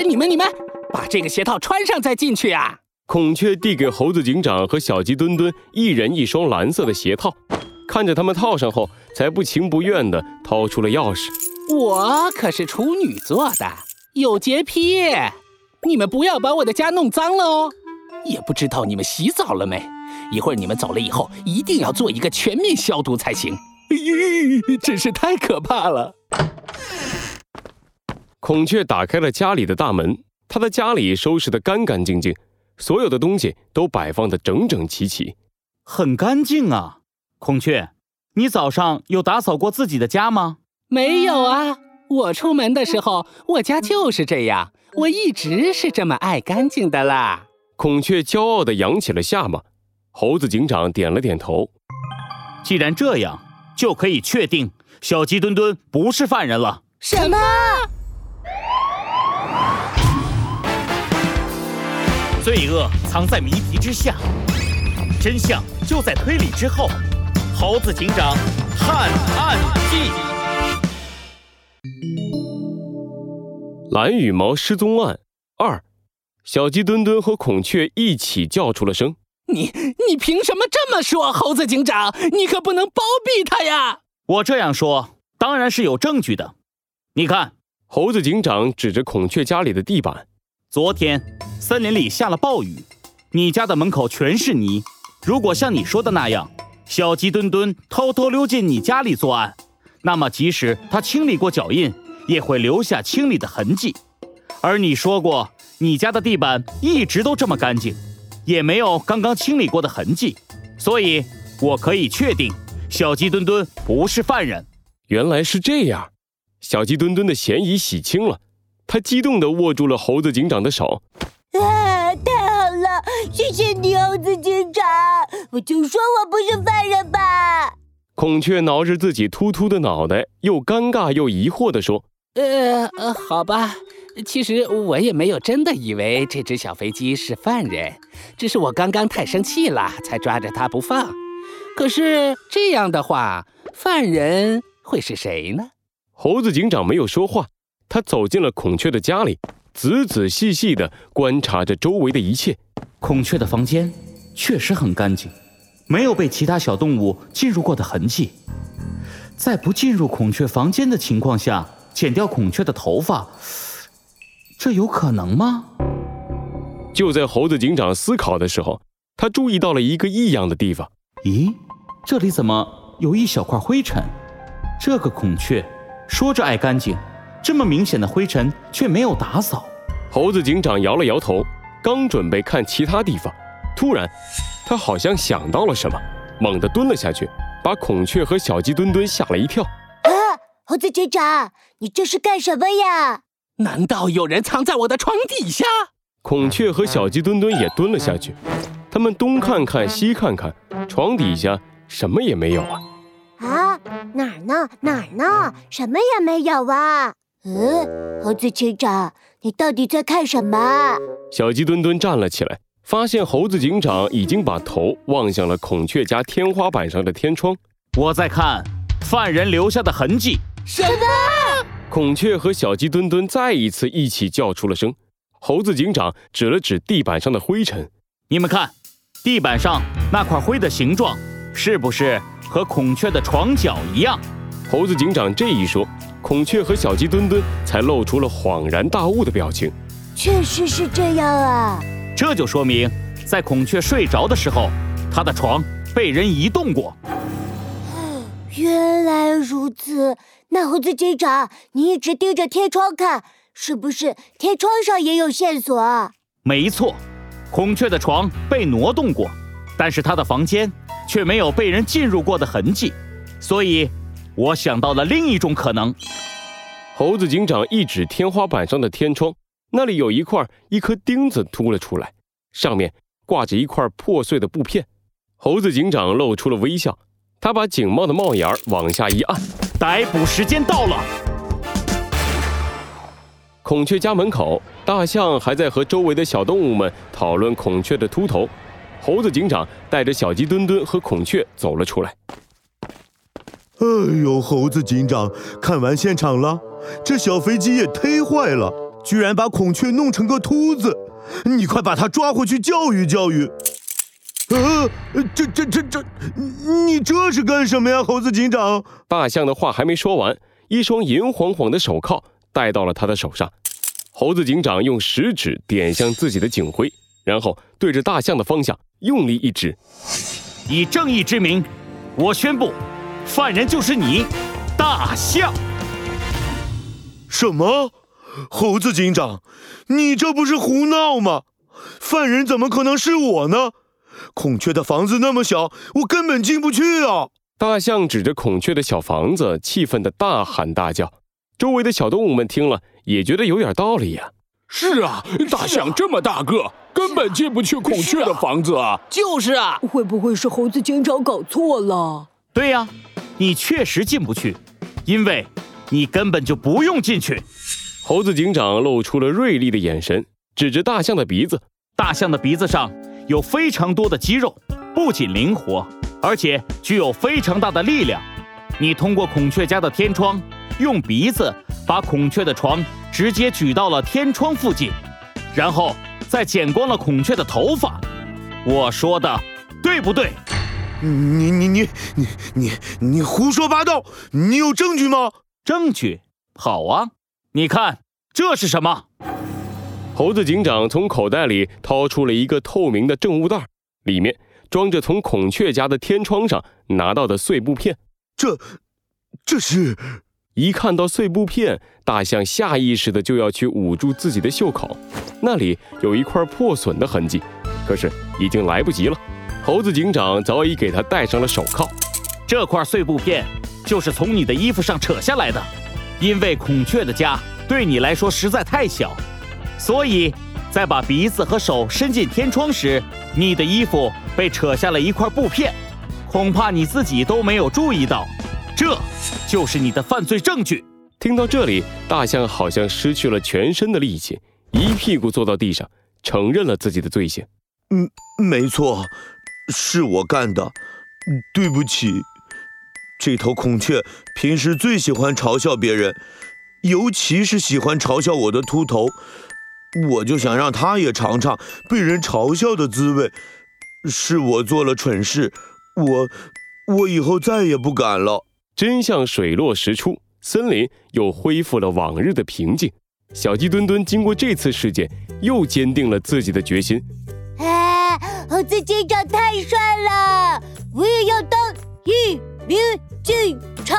哎，你们你们，把这个鞋套穿上再进去啊！孔雀递给猴子警长和小鸡墩墩一人一双蓝色的鞋套，看着他们套上后，才不情不愿地掏出了钥匙。我可是处女座的，有洁癖，你们不要把我的家弄脏了哦。也不知道你们洗澡了没？一会儿你们走了以后，一定要做一个全面消毒才行。咦，真是太可怕了！孔雀打开了家里的大门，他的家里收拾得干干净净。所有的东西都摆放得整整齐齐，很干净啊。孔雀，你早上有打扫过自己的家吗？没有啊，我出门的时候，我家就是这样，我一直是这么爱干净的啦。孔雀骄傲地扬起了下巴，猴子警长点了点头。既然这样，就可以确定小鸡墩墩不是犯人了。什么？罪恶藏在谜题之下，真相就在推理之后。猴子警长探案记：蓝羽毛失踪案二，小鸡墩墩和孔雀一起叫出了声。你你凭什么这么说，猴子警长？你可不能包庇他呀！我这样说当然是有证据的。你看，猴子警长指着孔雀家里的地板。昨天森林里下了暴雨，你家的门口全是泥。如果像你说的那样，小鸡墩墩偷偷溜进你家里作案，那么即使他清理过脚印，也会留下清理的痕迹。而你说过，你家的地板一直都这么干净，也没有刚刚清理过的痕迹，所以我可以确定，小鸡墩墩不是犯人。原来是这样，小鸡墩墩的嫌疑洗清了。他激动地握住了猴子警长的手。啊，太好了！谢谢你，猴子警长。我就说我不是犯人吧。孔雀挠着自己秃秃的脑袋，又尴尬又疑惑地说：“呃呃，好吧，其实我也没有真的以为这只小飞机是犯人，只是我刚刚太生气了，才抓着它不放。可是这样的话，犯人会是谁呢？”猴子警长没有说话。他走进了孔雀的家里，仔仔细细地观察着周围的一切。孔雀的房间确实很干净，没有被其他小动物进入过的痕迹。在不进入孔雀房间的情况下，剪掉孔雀的头发，这有可能吗？就在猴子警长思考的时候，他注意到了一个异样的地方。咦，这里怎么有一小块灰尘？这个孔雀说着爱干净。这么明显的灰尘却没有打扫，猴子警长摇了摇头，刚准备看其他地方，突然，他好像想到了什么，猛地蹲了下去，把孔雀和小鸡墩墩吓了一跳。啊，猴子警长，你这是干什么呀？难道有人藏在我的床底下？孔雀和小鸡墩墩也蹲了下去，他们东看看西看看，床底下什么也没有啊。啊，哪儿呢？哪儿呢？什么也没有啊。嗯，猴子警长，你到底在看什么？小鸡墩墩站了起来，发现猴子警长已经把头望向了孔雀家天花板上的天窗。我在看犯人留下的痕迹。什么？孔雀和小鸡墩墩再一次一起叫出了声。猴子警长指了指地板上的灰尘：“你们看，地板上那块灰的形状，是不是和孔雀的床脚一样？”猴子警长这一说。孔雀和小鸡墩墩才露出了恍然大悟的表情。确实是这样啊！这就说明，在孔雀睡着的时候，它的床被人移动过。原来如此，那猴子警长，你一直盯着天窗看，是不是天窗上也有线索？没错，孔雀的床被挪动过，但是它的房间却没有被人进入过的痕迹，所以。我想到了另一种可能。猴子警长一指天花板上的天窗，那里有一块一颗钉子凸了出来，上面挂着一块破碎的布片。猴子警长露出了微笑，他把警帽的帽檐往下一按，逮捕时间到了。孔雀家门口，大象还在和周围的小动物们讨论孔雀的秃头。猴子警长带着小鸡墩墩和孔雀走了出来。哎呦，猴子警长，看完现场了，这小飞机也忒坏了，居然把孔雀弄成个秃子！你快把它抓回去教育教育。呃，这这这这，你这是干什么呀，猴子警长？大象的话还没说完，一双银晃晃的手铐戴到了他的手上。猴子警长用食指点向自己的警徽，然后对着大象的方向用力一指。以正义之名，我宣布，犯人就是你，大象。什么？猴子警长，你这不是胡闹吗？犯人怎么可能是我呢？孔雀的房子那么小，我根本进不去啊！大象指着孔雀的小房子，气愤的大喊大叫。周围的小动物们听了，也觉得有点道理呀。是啊，大象这么大个，根本进不去孔雀的房子啊！就是啊，会不会是猴子警长搞错了？对呀，你确实进不去，因为你根本就不用进去。猴子警长露出了锐利的眼神，指着大象的鼻子。大象的鼻子上。有非常多的肌肉，不仅灵活，而且具有非常大的力量。你通过孔雀家的天窗，用鼻子把孔雀的床直接举到了天窗附近，然后再剪光了孔雀的头发。我说的对不对？你你你你你你胡说八道！你有证据吗？证据？好啊，你看这是什么？猴子警长从口袋里掏出了一个透明的证物袋，里面装着从孔雀家的天窗上拿到的碎布片。这，这是……一看到碎布片，大象下意识的就要去捂住自己的袖口，那里有一块破损的痕迹。可是已经来不及了，猴子警长早已给他戴上了手铐。这块碎布片就是从你的衣服上扯下来的，因为孔雀的家对你来说实在太小。所以，在把鼻子和手伸进天窗时，你的衣服被扯下了一块布片，恐怕你自己都没有注意到，这就是你的犯罪证据。听到这里，大象好像失去了全身的力气，一屁股坐到地上，承认了自己的罪行。嗯，没错，是我干的，对不起。这头孔雀平时最喜欢嘲笑别人，尤其是喜欢嘲笑我的秃头。我就想让他也尝尝被人嘲笑的滋味，是我做了蠢事，我我以后再也不敢了。真相水落石出，森林又恢复了往日的平静。小鸡墩墩经过这次事件，又坚定了自己的决心。啊，猴子警长太帅了，我也要当一名警察。